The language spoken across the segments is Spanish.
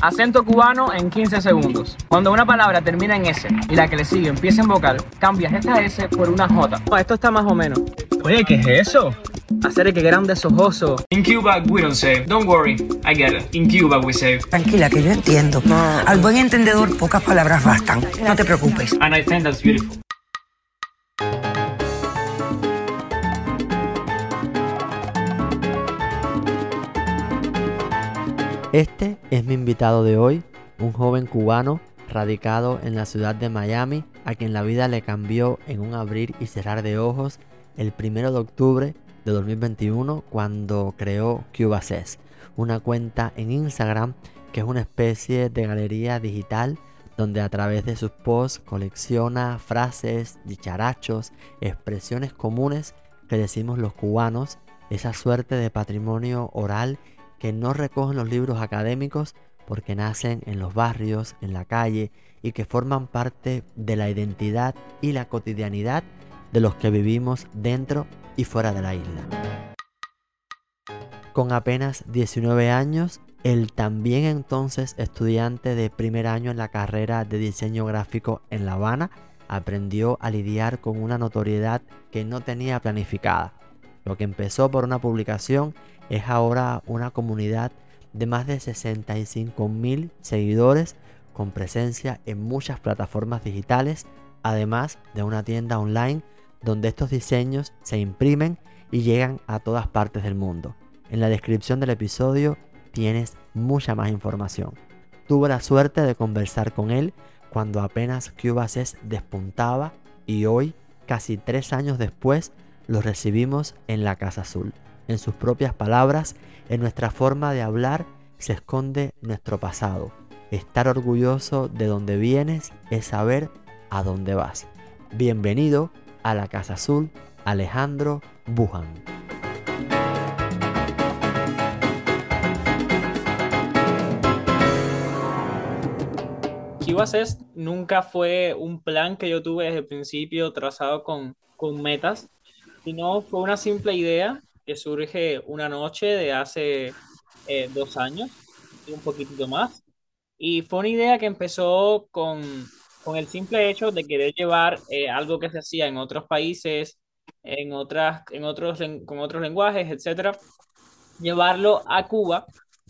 Acento cubano en 15 segundos. Cuando una palabra termina en S y la que le sigue empieza en vocal, cambias esta S por una J. esto está más o menos. Oye, ¿qué es eso? Hacer que grande sojoso. In Cuba we don't say. Don't worry, I get it. In Cuba we say. Tranquila, que yo entiendo. Al buen entendedor pocas palabras bastan. No te preocupes. And I think that's beautiful. Este es mi invitado de hoy, un joven cubano radicado en la ciudad de Miami, a quien la vida le cambió en un abrir y cerrar de ojos el 1 de octubre de 2021 cuando creó CubaCess, una cuenta en Instagram que es una especie de galería digital donde a través de sus posts colecciona frases, dicharachos, expresiones comunes que decimos los cubanos, esa suerte de patrimonio oral que no recogen los libros académicos porque nacen en los barrios, en la calle y que forman parte de la identidad y la cotidianidad de los que vivimos dentro y fuera de la isla. Con apenas 19 años, el también entonces estudiante de primer año en la carrera de diseño gráfico en La Habana aprendió a lidiar con una notoriedad que no tenía planificada. Lo que empezó por una publicación es ahora una comunidad de más de 65 mil seguidores con presencia en muchas plataformas digitales, además de una tienda online donde estos diseños se imprimen y llegan a todas partes del mundo. En la descripción del episodio tienes mucha más información. Tuve la suerte de conversar con él cuando apenas Cubase despuntaba y hoy, casi tres años después, lo recibimos en la Casa Azul. En sus propias palabras, en nuestra forma de hablar se esconde nuestro pasado. Estar orgulloso de donde vienes es saber a dónde vas. Bienvenido a la Casa Azul, Alejandro Bujan. Kibas nunca fue un plan que yo tuve desde el principio trazado con, con metas, sino fue una simple idea que surge una noche de hace eh, dos años, y un poquitito más. Y fue una idea que empezó con, con el simple hecho de querer llevar eh, algo que se hacía en otros países, en otras, en otros, con otros lenguajes, etcétera, llevarlo a Cuba.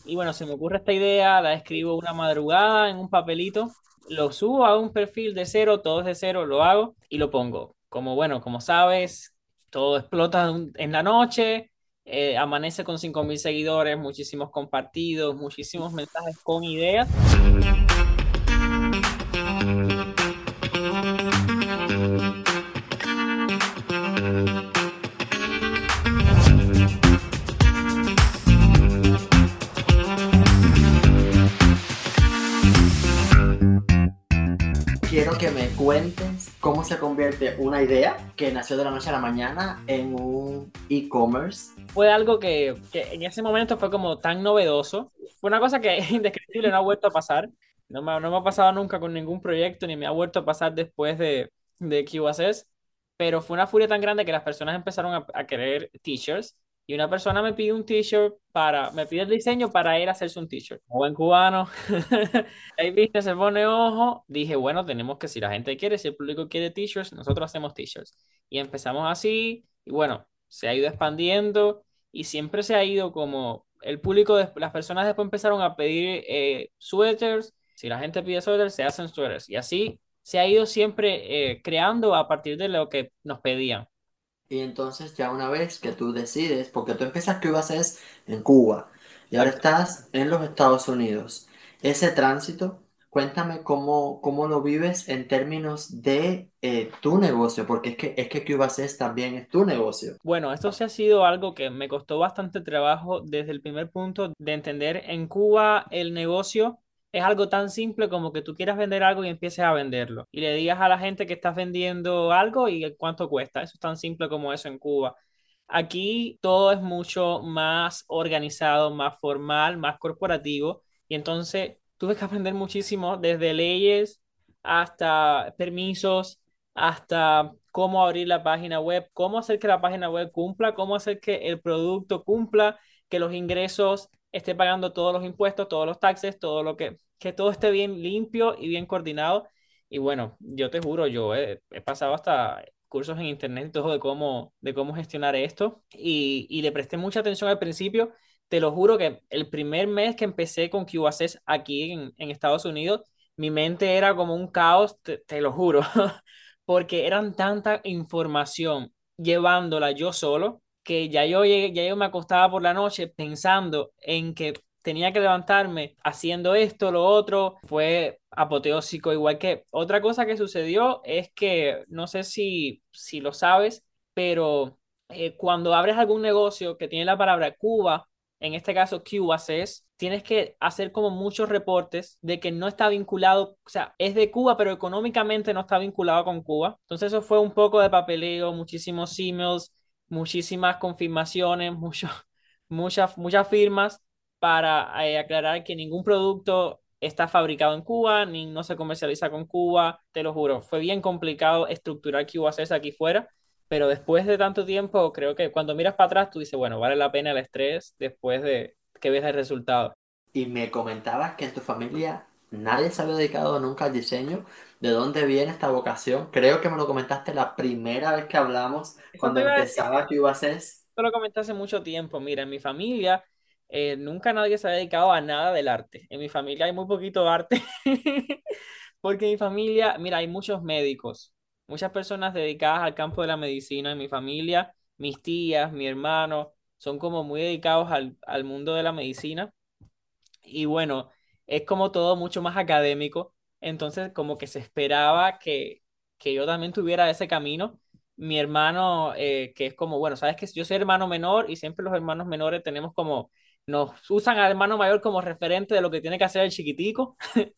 Y bueno, se me ocurre esta idea, la escribo una madrugada en un papelito, lo subo a un perfil de cero, todo es de cero, lo hago y lo pongo. Como bueno, como sabes, todo explota en la noche, eh, amanece con 5.000 seguidores, muchísimos compartidos, muchísimos mensajes con ideas. Cuentes cómo se convierte una idea que nació de la noche a la mañana en un e-commerce. Fue algo que, que, en ese momento fue como tan novedoso. Fue una cosa que es indescriptible, no ha vuelto a pasar. No me, no me ha pasado nunca con ningún proyecto, ni me ha vuelto a pasar después de, de QACS. Pero fue una furia tan grande que las personas empezaron a, a querer t-shirts y una persona me pide un t-shirt para, me pide el diseño para a hacerse un t-shirt. Buen cubano. Ahí viste, se pone ojo. Dije, bueno, tenemos que, si la gente quiere, si el público quiere t-shirts, nosotros hacemos t-shirts. Y empezamos así, y bueno, se ha ido expandiendo y siempre se ha ido como el público, las personas después empezaron a pedir eh, suéteres. Si la gente pide suéteres, se hacen suéteres. Y así se ha ido siempre eh, creando a partir de lo que nos pedían. Y entonces ya una vez que tú decides, porque tú empiezas que ibas es en Cuba y ahora estás en los Estados Unidos, ese tránsito, cuéntame cómo, cómo lo vives en términos de eh, tu negocio, porque es que, es que es también es tu negocio. Bueno, esto sí ha sido algo que me costó bastante trabajo desde el primer punto de entender en Cuba el negocio es algo tan simple como que tú quieras vender algo y empieces a venderlo. Y le digas a la gente que estás vendiendo algo y cuánto cuesta. Eso es tan simple como eso en Cuba. Aquí todo es mucho más organizado, más formal, más corporativo. Y entonces tuve que aprender muchísimo desde leyes hasta permisos, hasta cómo abrir la página web, cómo hacer que la página web cumpla, cómo hacer que el producto cumpla, que los ingresos esté pagando todos los impuestos, todos los taxes, todo lo que, que todo esté bien limpio y bien coordinado. Y bueno, yo te juro, yo he, pasado hasta cursos en internet de cómo, de cómo gestionar esto y, y le presté mucha atención al principio. Te lo juro que el primer mes que empecé con QAccess aquí en, en Estados Unidos, mi mente era como un caos, te, te lo juro, porque eran tanta información llevándola yo solo que ya yo, ya yo me acostaba por la noche pensando en que tenía que levantarme haciendo esto, lo otro, fue apoteósico, igual que otra cosa que sucedió es que, no sé si, si lo sabes, pero eh, cuando abres algún negocio que tiene la palabra Cuba, en este caso QACS, tienes que hacer como muchos reportes de que no está vinculado, o sea, es de Cuba, pero económicamente no está vinculado con Cuba. Entonces eso fue un poco de papeleo, muchísimos emails, muchísimas confirmaciones, muchas, muchas firmas para eh, aclarar que ningún producto está fabricado en Cuba, ni no se comercializa con Cuba, te lo juro, fue bien complicado estructurar QACS aquí fuera, pero después de tanto tiempo, creo que cuando miras para atrás, tú dices, bueno, vale la pena el estrés después de que ves el resultado. Y me comentabas que en tu familia nadie se había dedicado nunca al diseño. ¿De dónde viene esta vocación? Creo que me lo comentaste la primera vez que hablamos, Eso cuando te iba a empezaba. Esto lo comenté hace mucho tiempo. Mira, en mi familia eh, nunca nadie se ha dedicado a nada del arte. En mi familia hay muy poquito arte, porque en mi familia, mira, hay muchos médicos, muchas personas dedicadas al campo de la medicina en mi familia, mis tías, mi hermano, son como muy dedicados al, al mundo de la medicina. Y bueno, es como todo mucho más académico, entonces como que se esperaba que, que yo también tuviera ese camino. Mi hermano, eh, que es como, bueno, sabes que yo soy hermano menor y siempre los hermanos menores tenemos como nos usan al hermano mayor como referente de lo que tiene que hacer el chiquitico.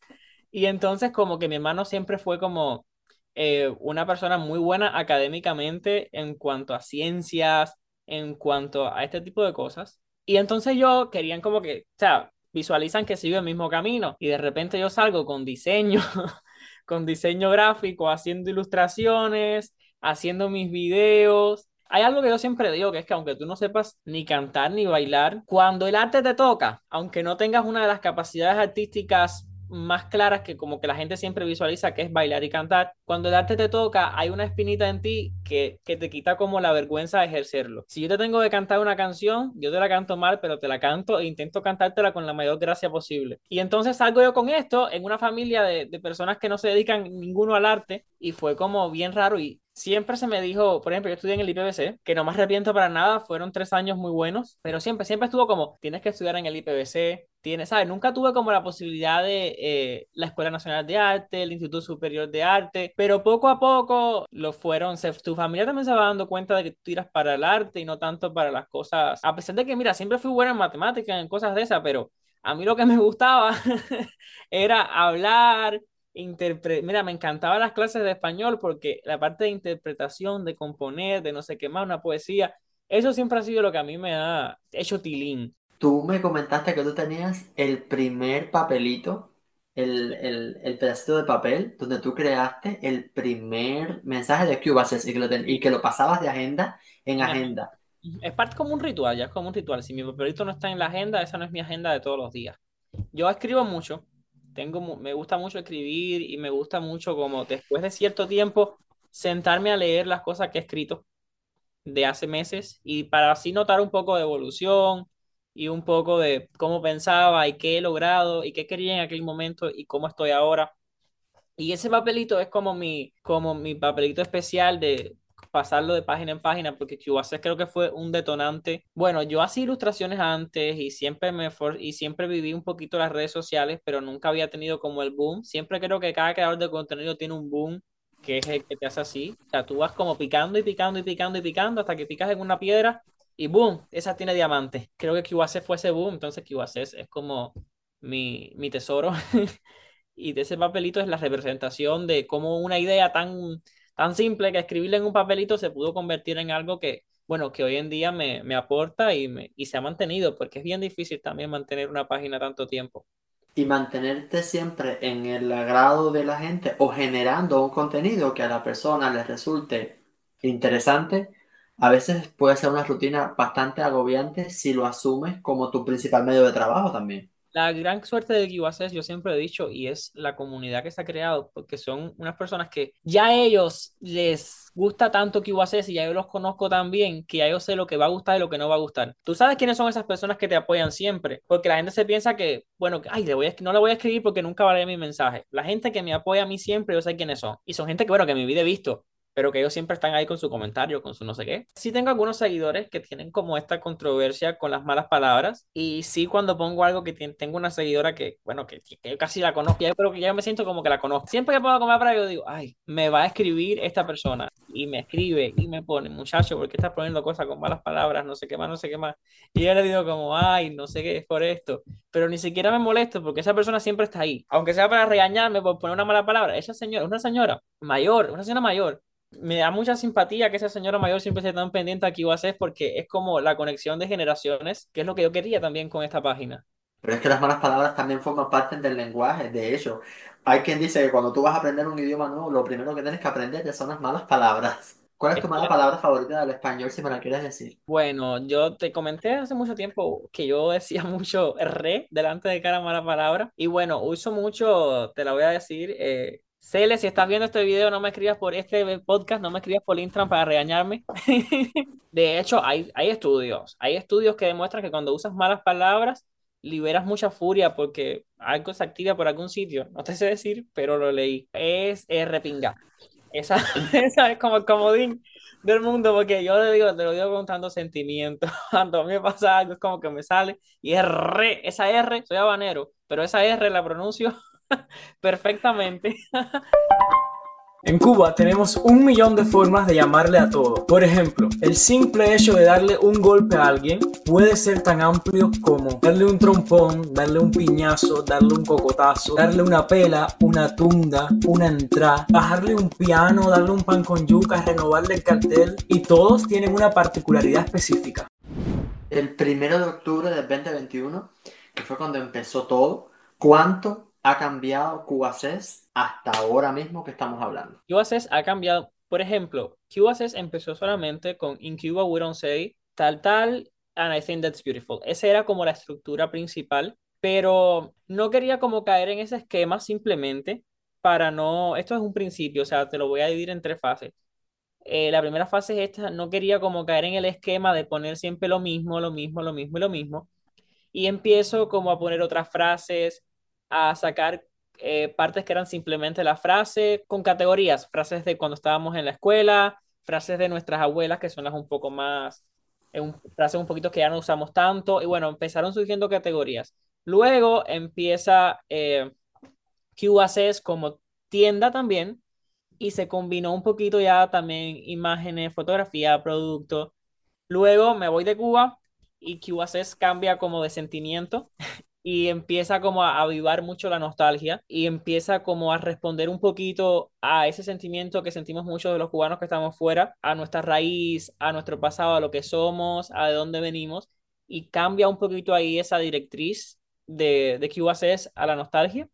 y entonces como que mi hermano siempre fue como eh, una persona muy buena académicamente en cuanto a ciencias, en cuanto a este tipo de cosas. Y entonces yo querían como que, o sea, visualizan que sigo el mismo camino y de repente yo salgo con diseño, con diseño gráfico, haciendo ilustraciones, haciendo mis videos. Hay algo que yo siempre digo, que es que aunque tú no sepas ni cantar ni bailar, cuando el arte te toca, aunque no tengas una de las capacidades artísticas más claras que como que la gente siempre visualiza que es bailar y cantar, cuando el arte te toca, hay una espinita en ti que, que te quita como la vergüenza de ejercerlo. Si yo te tengo que cantar una canción, yo te la canto mal, pero te la canto e intento cantártela con la mayor gracia posible. Y entonces salgo yo con esto en una familia de, de personas que no se dedican ninguno al arte y fue como bien raro y siempre se me dijo, por ejemplo, yo estudié en el IPBC, que no me arrepiento para nada, fueron tres años muy buenos, pero siempre, siempre estuvo como, tienes que estudiar en el IPBC, tienes, ¿sabes? Nunca tuve como la posibilidad de eh, la Escuela Nacional de Arte, el Instituto Superior de Arte, pero poco a poco lo fueron, se, tu familia también se va dando cuenta de que tú tiras para el arte y no tanto para las cosas, a pesar de que, mira, siempre fui buena en matemáticas, en cosas de esas, pero a mí lo que me gustaba era hablar, interpre mira, me encantaban las clases de español porque la parte de interpretación, de componer, de no sé qué más, una poesía, eso siempre ha sido lo que a mí me ha hecho tilín. Tú me comentaste que tú tenías el primer papelito, el, el, el pedacito de papel donde tú creaste el primer mensaje de QBases y que lo, ten- y que lo pasabas de agenda en Ajá. agenda. Es parte como un ritual, ya es como un ritual. Si mi papelito no está en la agenda, esa no es mi agenda de todos los días. Yo escribo mucho, tengo, me gusta mucho escribir y me gusta mucho como después de cierto tiempo sentarme a leer las cosas que he escrito de hace meses y para así notar un poco de evolución y un poco de cómo pensaba y qué he logrado y qué quería en aquel momento y cómo estoy ahora. Y ese papelito es como mi, como mi papelito especial de pasarlo de página en página, porque Cubase creo que fue un detonante. Bueno, yo hacía ilustraciones antes y siempre me for- y siempre viví un poquito las redes sociales, pero nunca había tenido como el boom. Siempre creo que cada creador de contenido tiene un boom que es el que te hace así. O sea, tú vas como picando y picando y picando y picando hasta que picas en una piedra y boom, esa tiene diamante. Creo que Cubase fue ese boom, entonces Cubase es como mi, mi tesoro. Y de ese papelito es la representación de cómo una idea tan, tan simple que escribirla en un papelito se pudo convertir en algo que, bueno, que hoy en día me, me aporta y, me, y se ha mantenido, porque es bien difícil también mantener una página tanto tiempo. Y mantenerte siempre en el agrado de la gente o generando un contenido que a la persona le resulte interesante, a veces puede ser una rutina bastante agobiante si lo asumes como tu principal medio de trabajo también. La gran suerte de QACES, yo siempre he dicho, y es la comunidad que se ha creado, porque son unas personas que ya a ellos les gusta tanto QACES y ya yo los conozco tan bien que ya yo sé lo que va a gustar y lo que no va a gustar. Tú sabes quiénes son esas personas que te apoyan siempre, porque la gente se piensa que, bueno, ay, le voy a, no le voy a escribir porque nunca va a leer mi mensaje. La gente que me apoya a mí siempre, yo sé quiénes son. Y son gente que, bueno, que en mi vida visto, pero que ellos siempre están ahí con su comentario, con su no sé qué. Sí tengo algunos seguidores que tienen como esta controversia con las malas palabras y sí cuando pongo algo que tengo una seguidora que, bueno, que, que, yo casi la conozco, creo que ya me siento como que la conozco. Siempre que pongo comer para yo digo, ay, me va a escribir esta persona y me escribe y me pone, muchacho, ¿por qué estás poniendo cosas con malas palabras? No sé qué más, no sé qué más. Y yo le digo como, ay, no sé qué es por esto, pero ni siquiera me molesto porque esa persona siempre está ahí, aunque sea para regañarme por poner una mala palabra. Esa señora, una señora mayor, una señora mayor me da mucha simpatía que esa señora mayor siempre esté tan pendiente aquí a hacer porque es como la conexión de generaciones, que es lo que yo quería también con esta página. Pero es que las malas palabras también forman parte del lenguaje, de hecho. Hay quien dice que cuando tú vas a aprender un idioma nuevo, lo primero que tienes que aprender son las malas palabras. ¿Cuál es tu mala palabra favorita del español, si me la quieres decir? Bueno, yo te comenté hace mucho tiempo que yo decía mucho re delante de cada mala palabra. Y bueno, uso mucho, te la voy a decir, eh, Cele, si estás viendo este video, no me escribas por este podcast, no me escribas por Instagram para regañarme. de hecho, hay, hay estudios, hay estudios que demuestran que cuando usas malas palabras, liberas mucha furia porque algo se activa por algún sitio. No te sé decir, pero lo leí. Es, es repinga. Esa, esa es como el comodín del mundo, porque yo le digo, te lo digo con tanto sentimiento. Cuando a mí me pasa algo, es como que me sale y es re, esa R, soy habanero, pero esa R la pronuncio perfectamente. En Cuba tenemos un millón de formas de llamarle a todo. Por ejemplo, el simple hecho de darle un golpe a alguien puede ser tan amplio como darle un trompón, darle un piñazo, darle un cocotazo, darle una pela, una tunda, una entrada, bajarle un piano, darle un pan con yuca, renovarle el cartel y todos tienen una particularidad específica. El primero de octubre del 2021, que fue cuando empezó todo, ¿cuánto ha cambiado QAccess hasta ahora mismo que estamos hablando? QAccess ha cambiado, por ejemplo, QAccess empezó solamente con In Cuba we don't say tal tal and I think that's beautiful. Esa era como la estructura principal, pero no quería como caer en ese esquema simplemente para no, esto es un principio, o sea, te lo voy a dividir en tres fases. Eh, la primera fase es esta, no quería como caer en el esquema de poner siempre lo mismo, lo mismo, lo mismo y lo mismo. Y empiezo como a poner otras frases, a sacar eh, partes que eran simplemente la frase con categorías, frases de cuando estábamos en la escuela, frases de nuestras abuelas que son las un poco más, eh, un, frases un poquito que ya no usamos tanto y bueno, empezaron surgiendo categorías. Luego empieza eh, QACS como tienda también y se combinó un poquito ya también imágenes, fotografía, producto. Luego me voy de Cuba y QACS cambia como de sentimiento y empieza como a avivar mucho la nostalgia y empieza como a responder un poquito a ese sentimiento que sentimos muchos de los cubanos que estamos fuera, a nuestra raíz, a nuestro pasado, a lo que somos, a de dónde venimos y cambia un poquito ahí esa directriz de, de QACS a la nostalgia.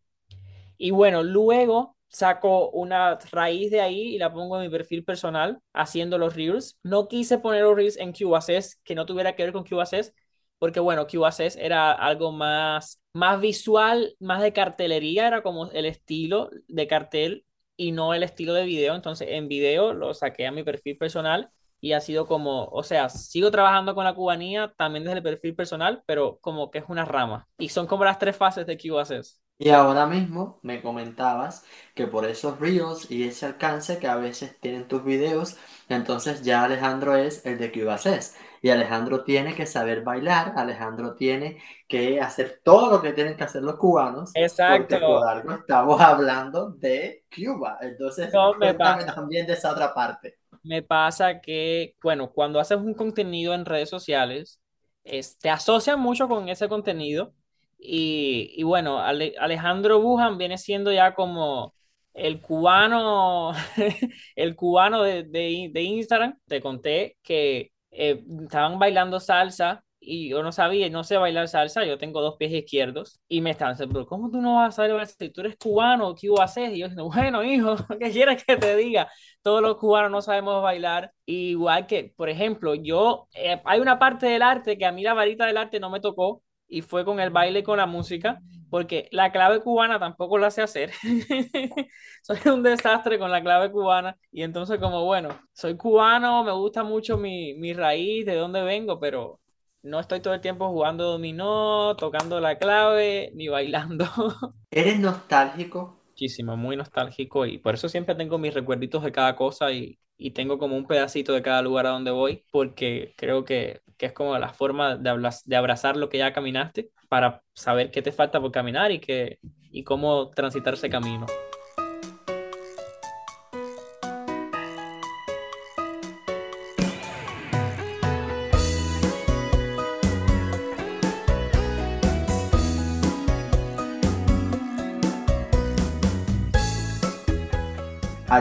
Y bueno, luego saco una raíz de ahí y la pongo en mi perfil personal haciendo los reels. No quise poner los reels en QACS que no tuviera que ver con QACS porque bueno, QACS era algo más, más visual, más de cartelería, era como el estilo de cartel y no el estilo de video. Entonces, en video lo saqué a mi perfil personal y ha sido como, o sea, sigo trabajando con la cubanía también desde el perfil personal, pero como que es una rama. Y son como las tres fases de QACS. Y ahora mismo me comentabas que por esos reels y ese alcance que a veces tienen tus videos, entonces ya Alejandro es el de QACS. Y Alejandro tiene que saber bailar, Alejandro tiene que hacer todo lo que tienen que hacer los cubanos. Exacto. Por algo estamos hablando de Cuba. Entonces, no, cuéntame también de esa otra parte. Me pasa que, bueno, cuando haces un contenido en redes sociales, te asocian mucho con ese contenido. Y, y bueno, Alejandro Bujan viene siendo ya como el cubano, el cubano de, de, de Instagram. Te conté que eh, estaban bailando salsa y yo no sabía, no sé bailar salsa, yo tengo dos pies izquierdos y me estaban diciendo, pero ¿cómo tú no vas a saber bailar Si tú eres cubano, ¿qué haces? Y yo diciendo, bueno, hijo, ¿qué quieres que te diga? Todos los cubanos no sabemos bailar. Igual que, por ejemplo, yo, eh, hay una parte del arte que a mí la varita del arte no me tocó y fue con el baile y con la música, porque la clave cubana tampoco la sé hacer. soy un desastre con la clave cubana y entonces como, bueno, soy cubano, me gusta mucho mi, mi raíz, de dónde vengo, pero no estoy todo el tiempo jugando dominó, tocando la clave, ni bailando. ¿Eres nostálgico? Muchísimo, muy nostálgico y por eso siempre tengo mis recuerditos de cada cosa y, y tengo como un pedacito de cada lugar a donde voy, porque creo que, que es como la forma de, de abrazar lo que ya caminaste para saber qué te falta por caminar y, que, y cómo transitar ese camino.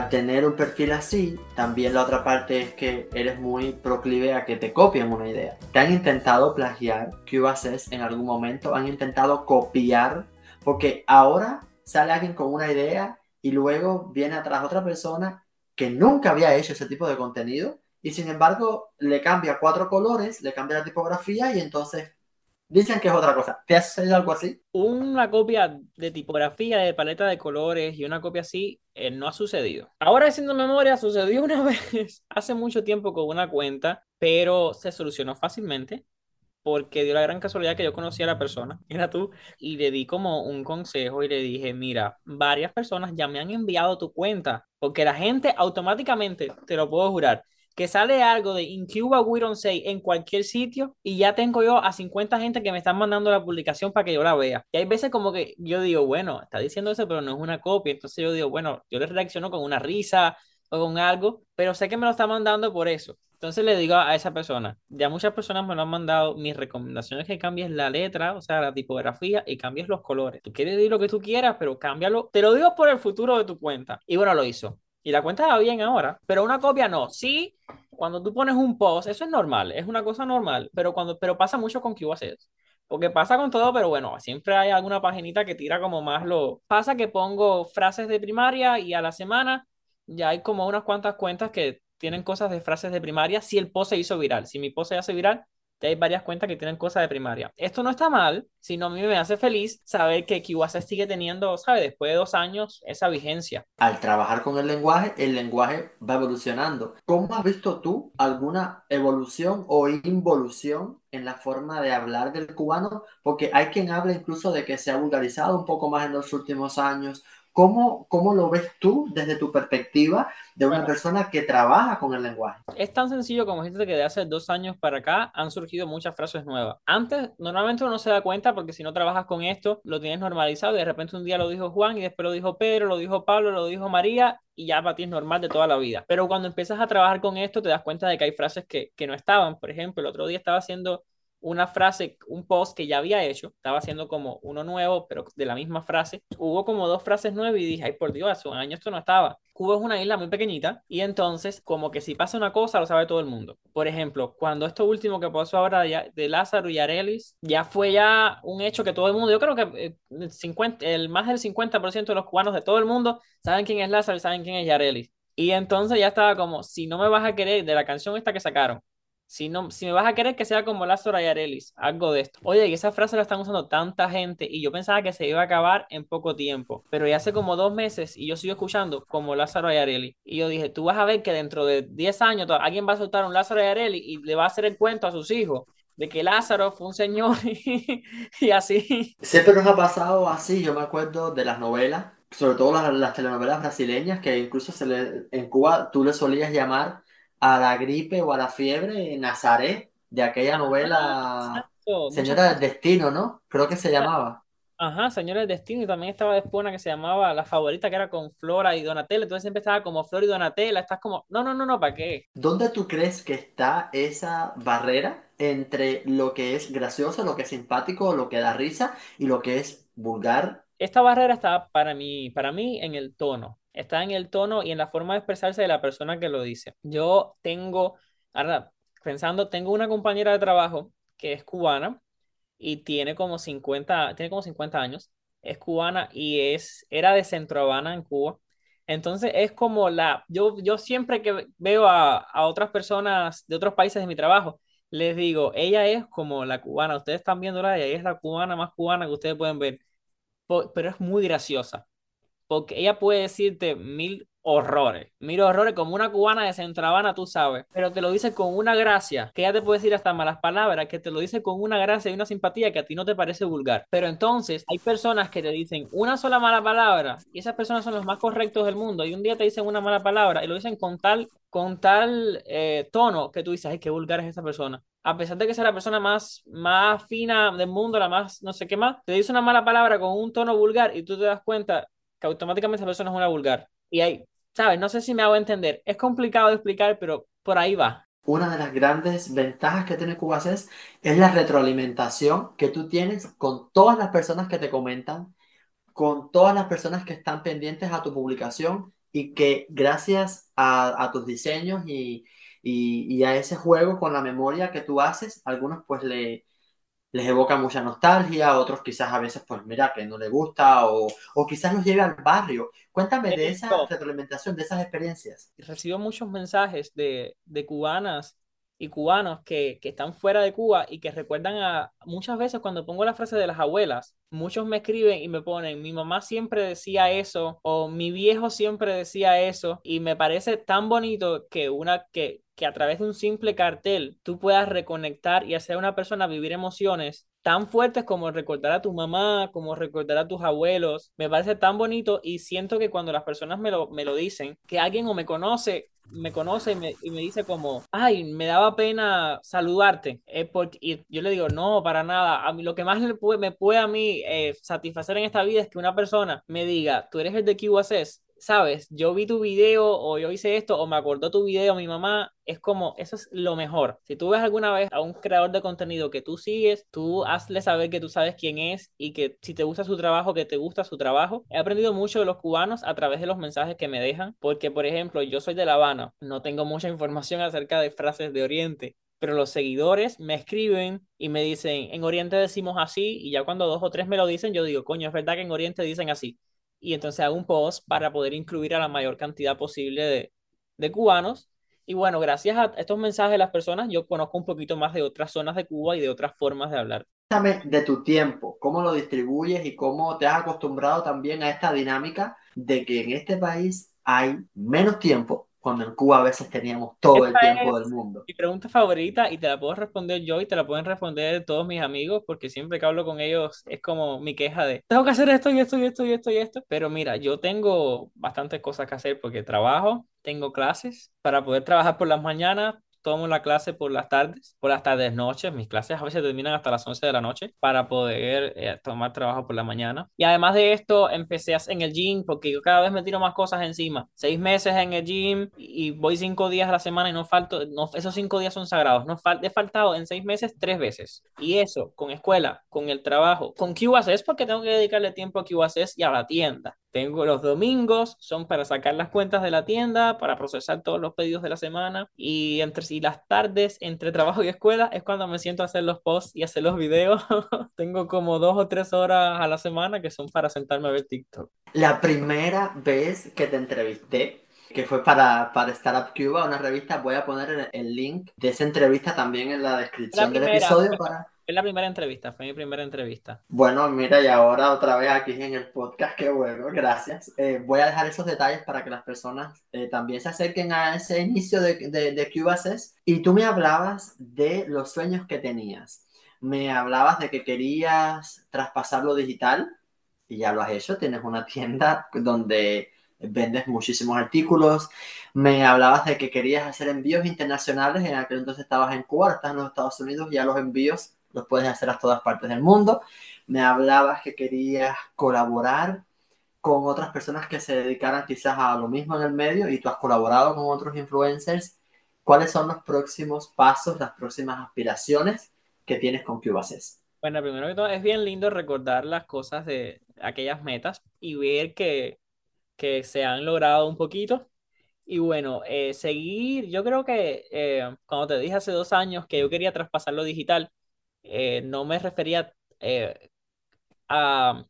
Tener un perfil así, también la otra parte es que eres muy proclive a que te copien una idea. ¿Te han intentado plagiar haces en algún momento? ¿Han intentado copiar? Porque ahora sale alguien con una idea y luego viene atrás otra persona que nunca había hecho ese tipo de contenido y sin embargo le cambia cuatro colores, le cambia la tipografía y entonces Dicen que es otra cosa. ¿Te has hecho algo así? Una copia de tipografía, de paleta de colores y una copia así eh, no ha sucedido. Ahora haciendo memoria, sucedió una vez hace mucho tiempo con una cuenta, pero se solucionó fácilmente porque dio la gran casualidad que yo conocí a la persona, era tú, y le di como un consejo y le dije, mira, varias personas ya me han enviado tu cuenta, porque la gente automáticamente, te lo puedo jurar, que sale algo de In Cuba We Don't Say en cualquier sitio y ya tengo yo a 50 gente que me están mandando la publicación para que yo la vea. Y hay veces como que yo digo, bueno, está diciendo eso, pero no es una copia. Entonces yo digo, bueno, yo le reacciono con una risa o con algo, pero sé que me lo está mandando por eso. Entonces le digo a esa persona, ya muchas personas me lo han mandado, mis recomendaciones que cambies la letra, o sea, la tipografía y cambies los colores. Tú quieres decir lo que tú quieras, pero cámbialo. Te lo digo por el futuro de tu cuenta. Y bueno, lo hizo. Y la cuenta va bien ahora, pero una copia no. Sí, cuando tú pones un post, eso es normal, es una cosa normal, pero, cuando, pero pasa mucho con QACS. Porque pasa con todo, pero bueno, siempre hay alguna paginita que tira como más lo... Pasa que pongo frases de primaria y a la semana ya hay como unas cuantas cuentas que tienen cosas de frases de primaria si el post se hizo viral. Si mi post se hace viral, hay varias cuentas que tienen cosas de primaria. Esto no está mal, sino a mí me hace feliz saber que QAC sigue teniendo, ¿sabes? Después de dos años, esa vigencia. Al trabajar con el lenguaje, el lenguaje va evolucionando. ¿Cómo has visto tú alguna evolución o involución en la forma de hablar del cubano? Porque hay quien habla incluso de que se ha vulgarizado un poco más en los últimos años ¿Cómo, ¿Cómo, lo ves tú desde tu perspectiva de una persona que trabaja con el lenguaje? Es tan sencillo como dijiste que de hace dos años para acá han surgido muchas frases nuevas. Antes, normalmente uno se da cuenta porque si no trabajas con esto, lo tienes normalizado y de repente un día lo dijo Juan y después lo dijo Pedro, lo dijo Pablo, lo dijo María y ya para ti es normal de toda la vida. Pero cuando empiezas a trabajar con esto, te das cuenta de que hay frases que, que no estaban. Por ejemplo, el otro día estaba haciendo una frase, un post que ya había hecho, estaba haciendo como uno nuevo, pero de la misma frase. Hubo como dos frases nuevas y dije, ay, por Dios, hace un año esto no estaba. Cuba es una isla muy pequeñita y entonces como que si pasa una cosa lo sabe todo el mundo. Por ejemplo, cuando esto último que pasó ahora de, Lázaro y Arelis, ya fue ya un hecho que todo el mundo, yo creo que el, 50, el más del 50% de los cubanos de todo el mundo saben quién es Lázaro y saben quién es Yarelis. Y entonces ya estaba como, si no me vas a querer de la canción esta que sacaron, si, no, si me vas a querer que sea como Lázaro y Arelis, algo de esto. Oye, y esa frase la están usando tanta gente y yo pensaba que se iba a acabar en poco tiempo, pero ya hace como dos meses y yo sigo escuchando como Lázaro y Arelis. Y yo dije, tú vas a ver que dentro de 10 años alguien va a soltar un Lázaro y Arelis y le va a hacer el cuento a sus hijos de que Lázaro fue un señor y, así. Siempre nos ha pasado así, yo me acuerdo de las novelas, sobre todo las, las telenovelas brasileñas, que incluso en Cuba tú le solías llamar a la gripe o a la fiebre Nazaret, de aquella novela Señora del Destino, ¿no? Creo que se llamaba. Ajá, Señora del Destino, y también estaba después una que se llamaba La Favorita, que era con Flora y Donatella, entonces siempre estaba como Flora y Donatella, estás como, no, no, no, no, ¿para qué? ¿Dónde tú crees que está esa barrera entre lo que es gracioso, lo que es simpático, lo que da risa y lo que es vulgar? Esta barrera está para mí, para mí en el tono está en el tono y en la forma de expresarse de la persona que lo dice. Yo tengo, ahora pensando, tengo una compañera de trabajo que es cubana y tiene como 50, tiene como 50 años, es cubana y es, era de Centro Habana en Cuba. Entonces es como la, yo, yo siempre que veo a, a otras personas de otros países de mi trabajo, les digo, ella es como la cubana, ustedes están viéndola, ella es la cubana más cubana que ustedes pueden ver, pero es muy graciosa, porque ella puede decirte mil horrores. Mira horrores como una cubana de Centro Habana, tú sabes, pero te lo dice con una gracia, que ella te puede decir hasta malas palabras, que te lo dice con una gracia y una simpatía que a ti no te parece vulgar. Pero entonces hay personas que te dicen una sola mala palabra y esas personas son los más correctos del mundo y un día te dicen una mala palabra y lo dicen con tal, con tal eh, tono que tú dices, ay, qué vulgar es esa persona. A pesar de que sea la persona más, más fina del mundo, la más no sé qué más, te dice una mala palabra con un tono vulgar y tú te das cuenta que automáticamente esa persona es una vulgar. Y hay ¿sabes? No sé si me hago entender. Es complicado de explicar, pero por ahí va. Una de las grandes ventajas que tiene CubaCES es la retroalimentación que tú tienes con todas las personas que te comentan, con todas las personas que están pendientes a tu publicación y que gracias a, tus diseños y, y, a ese juego con la memoria que tú haces, algunos pues le, les evoca mucha nostalgia, otros quizás a veces, pues mira, que no le gusta o, o quizás los lleve al barrio. Cuéntame de esa retroalimentación, de esas experiencias. Recibo muchos mensajes de, de cubanas y cubanos que, que, están fuera de Cuba y que recuerdan a muchas veces cuando pongo la frase de las abuelas, muchos me escriben y me ponen, mi mamá siempre decía eso o mi viejo siempre decía eso y me parece tan bonito que una que que a través de un simple cartel tú puedas reconectar y hacer a una persona vivir emociones tan fuertes como recordar a tu mamá, como recordar a tus abuelos. Me parece tan bonito y siento que cuando las personas me lo, me lo dicen, que alguien o me conoce me conoce y me, y me, dice como, ay, me daba pena saludarte. porque, y yo le digo, no, para nada. A mí lo que más me puede a mí eh, satisfacer en esta vida es que una persona me diga, tú eres el de QSS, sabes, yo vi tu video o yo hice esto o me acordó tu video mi mamá, es como, eso es lo mejor. Si tú ves alguna vez a un creador de contenido que tú sigues, tú hazle saber que tú sabes quién es y que si te gusta su trabajo, que te gusta su trabajo. He aprendido mucho de los cubanos a través de los mensajes que me dejan, porque por ejemplo, yo soy de La Habana, no tengo mucha información acerca de frases de Oriente, pero los seguidores me escriben y me dicen, en Oriente decimos así, y ya cuando dos o tres me lo dicen, yo digo, coño, es verdad que en Oriente dicen así y entonces hago un post para poder incluir a la mayor cantidad posible de, de cubanos. Y bueno, gracias a estos mensajes de las personas, yo conozco un poquito más de otras zonas de Cuba y de otras formas de hablar. Cuéntame de tu tiempo, cómo lo distribuyes y cómo te has acostumbrado también a esta dinámica de que en este país hay menos tiempo cuando en Cuba a veces teníamos todo el tiempo del mundo. Mi pregunta favorita y te la puedo responder yo y te la pueden responder todos mis amigos porque siempre que hablo con ellos es como mi queja de tengo que hacer esto y esto y esto y esto y esto. Pero mira, yo tengo bastantes cosas que hacer porque trabajo, tengo clases para poder trabajar por las mañanas, tomo la clase por las tardes, por las tardes noches. Mis clases a veces terminan hasta las 11 de la noche para poder eh, tomar trabajo por la mañana. Y además de esto, empecé en el gym porque yo cada vez me tiro más cosas encima. Seis meses en el gym y voy cinco días a la semana y no falto, no, esos cinco días son sagrados. No fal, he faltado en seis meses tres veces. Y eso, con escuela, con el trabajo, con QACS porque tengo que dedicarle tiempo a QACS y a la tienda. Tengo los domingos, son para sacar las cuentas de la tienda, para procesar todos los pedidos de la semana. Y entre y las tardes, entre trabajo y escuela, es cuando me siento a hacer los posts y hacer los videos. Tengo como dos o tres horas a la semana que son para sentarme a ver TikTok. La primera vez que te entrevisté, que fue para, para Startup Cuba, una revista, voy a poner el, link de esa entrevista también en la descripción del episodio para es la primera entrevista, fue mi primera entrevista. Bueno, mira, y ahora otra vez aquí en el podcast, qué bueno, gracias. Eh, voy a dejar esos detalles para que las personas eh, también se acerquen a ese inicio de, de, de Y tú me hablabas de los sueños que tenías. Me hablabas de que querías traspasar lo digital, y ya lo has hecho, tienes una tienda donde vendes muchísimos artículos. Me hablabas de que querías hacer envíos internacionales, en aquel entonces estabas en Cuba, estás en los Estados Unidos, ya los envíos los puedes hacer a todas partes del mundo. Me hablabas que querías colaborar con otras personas que se dedicaran quizás a lo mismo en el medio y tú has colaborado con otros influencers. ¿Cuáles son los próximos pasos, las próximas aspiraciones que tienes con CubaCES? Bueno, primero que todo, es bien lindo recordar las cosas de aquellas metas y ver que, que se han logrado un poquito. Y bueno, eh, seguir, yo creo que eh, cuando te dije hace dos años que yo quería traspasar lo digital, eh, no me refería eh, a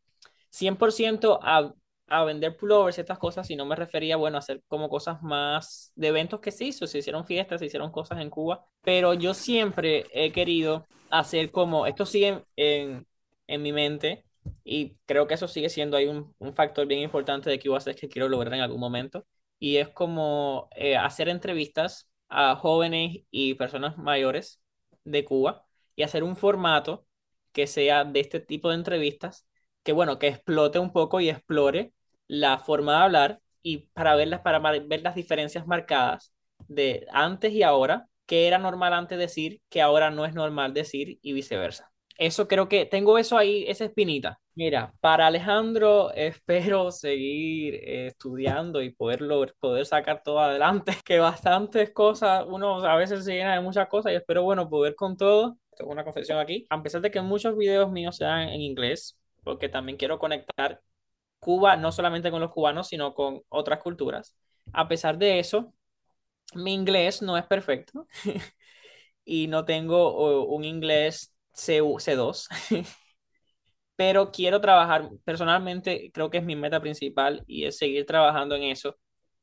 100% a, a vender pullovers estas cosas, sino me refería, bueno, a hacer como cosas más de eventos que se hizo, se hicieron fiestas, se hicieron cosas en Cuba, pero yo siempre he querido hacer como, esto sigue en, en mi mente y creo que eso sigue siendo ahí un, un factor bien importante de Cuba, es que quiero lograr en algún momento, y es como eh, hacer entrevistas a jóvenes y personas mayores de Cuba y hacer un formato que sea de este tipo de entrevistas, que bueno, que explote un poco y explore la forma de hablar y para verlas, para ver las diferencias marcadas de antes y ahora, que era normal antes decir, que ahora no es normal decir y viceversa. Eso creo que tengo eso ahí, esa espinita. Mira, para Alejandro espero seguir eh, estudiando y poderlo, poder sacar todo adelante, que bastantes cosas, uno a veces se llena de muchas cosas y espero, bueno, poder con todo. Tengo una confesión aquí, a pesar de que muchos videos míos sean en inglés, porque también quiero conectar Cuba no solamente con los cubanos, sino con otras culturas. A pesar de eso, mi inglés no es perfecto y no tengo un inglés C, C2. pero quiero trabajar, personalmente creo que es mi meta principal y es seguir trabajando en eso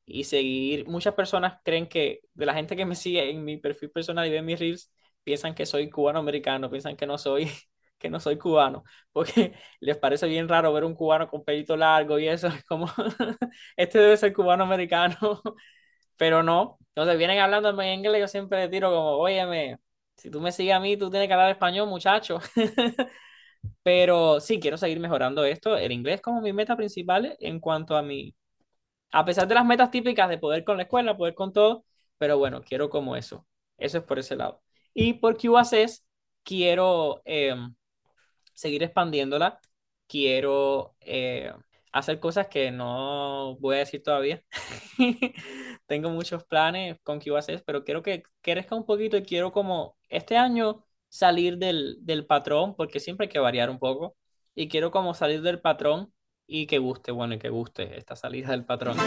y seguir, muchas personas creen que de la gente que me sigue en mi perfil personal y ve mis reels, piensan que soy cubano-americano, piensan que no soy, que no soy cubano, porque les parece bien raro ver un cubano con pelito largo y eso, es como, este debe ser cubano-americano, pero no, entonces vienen hablando en inglés, yo siempre les tiro como, óyeme, si tú me sigues a mí, tú tienes que hablar español, muchacho. Pero sí, quiero seguir mejorando esto. El inglés como mi meta principal en cuanto a mi... A pesar de las metas típicas de poder con la escuela, poder con todo, pero bueno, quiero como eso. Eso es por ese lado. Y por QACES, quiero eh, seguir expandiéndola. Quiero eh, hacer cosas que no voy a decir todavía. Tengo muchos planes con QACES, pero quiero que crezca un poquito y quiero como este año salir del, del patrón, porque siempre hay que variar un poco, y quiero como salir del patrón y que guste, bueno, y que guste esta salida del patrón.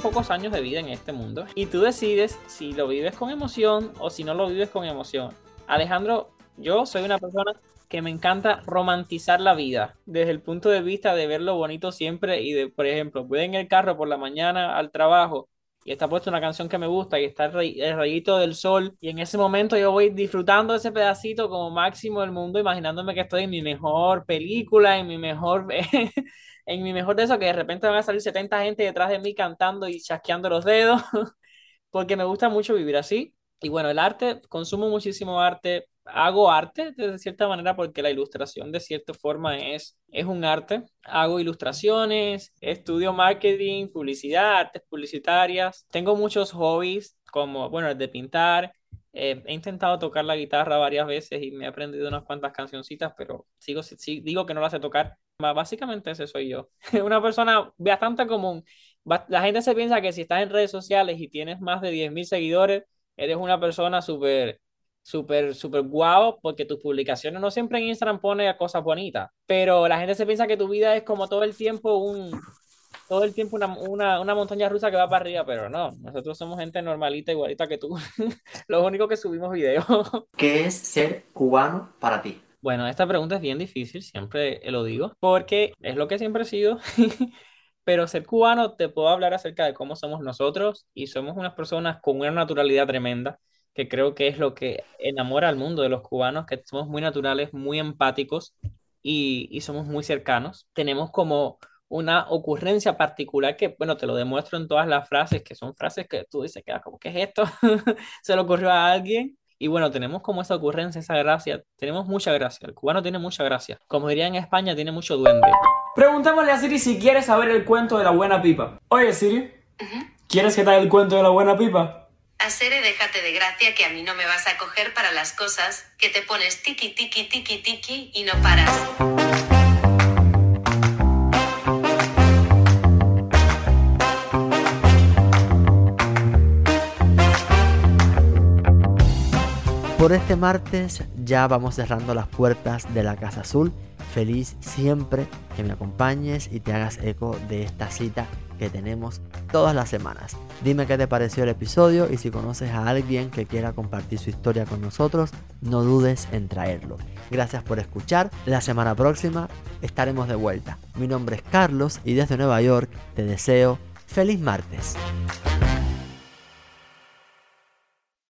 Pocos años de vida en este mundo y tú decides si lo vives con emoción o si no lo vives con emoción. Alejandro, yo soy una persona que me encanta romantizar la vida desde el punto de vista de ver lo bonito siempre y de, por ejemplo, voy en el carro por la mañana al trabajo y está puesta una canción que me gusta y está el, rayito del sol y en ese momento yo voy disfrutando ese pedacito como máximo del mundo imaginándome que estoy en mi mejor película, en mi mejor en mi mejor de eso, que de repente van a salir 70 gente detrás de mí cantando y chasqueando los dedos, porque me gusta mucho vivir así. Y bueno, el arte, consumo muchísimo arte, hago arte de cierta manera porque la ilustración de cierta forma es, es un arte. Hago ilustraciones, estudio marketing, publicidad, artes publicitarias. Tengo muchos hobbies como, bueno, el de pintar. Eh, he intentado tocar la guitarra varias veces y me he aprendido unas cuantas cancioncitas, pero sigo, digo que no las sé tocar Básicamente ese soy yo. Una persona bastante común. La gente se piensa que si estás en redes sociales y tienes más de 10.000 seguidores, eres una persona súper, súper, súper guau, porque tus publicaciones no siempre en Instagram pone cosas bonitas, pero la gente se piensa que tu vida es como todo el tiempo un, todo el tiempo una, una, una, montaña rusa que va para arriba, pero no, nosotros somos gente normalita, igualita que tú. Lo único que subimos videos. ¿Qué es ser cubano para ti? Bueno, esta pregunta es bien difícil, siempre lo digo, porque es lo que siempre he sido. Pero ser cubano, te puedo hablar acerca de cómo somos nosotros y somos unas personas con una naturalidad tremenda, que creo que es lo que enamora al mundo de los cubanos, que somos muy naturales, muy empáticos y, y somos muy cercanos. Tenemos como una ocurrencia particular que, bueno, te lo demuestro en todas las frases, que son frases que tú dices, que como, ¿qué es esto? Se le ocurrió a alguien y bueno, tenemos como esa ocurrencia, esa gracia, tenemos mucha gracia. El cubano tiene mucha gracia. Como diría en España, tiene mucho duende. Preguntémosle a Siri si quiere saber el cuento de la buena pipa. Oye, Siri, ¿quieres que te haga el cuento de la buena pipa? A Sere, déjate de gracia que a mí no me vas a coger para las cosas, que te pones tiki tiki tiki tiki y no paras. Por este martes ya vamos cerrando las puertas de la Casa Azul. Feliz siempre que me acompañes y te hagas eco de esta cita que tenemos todas las semanas. Dime qué te pareció el episodio y si conoces a alguien que quiera compartir su historia con nosotros, no dudes en traerlo. Gracias por escuchar. La semana próxima estaremos de vuelta. Mi nombre es Carlos y desde Nueva York te deseo feliz martes.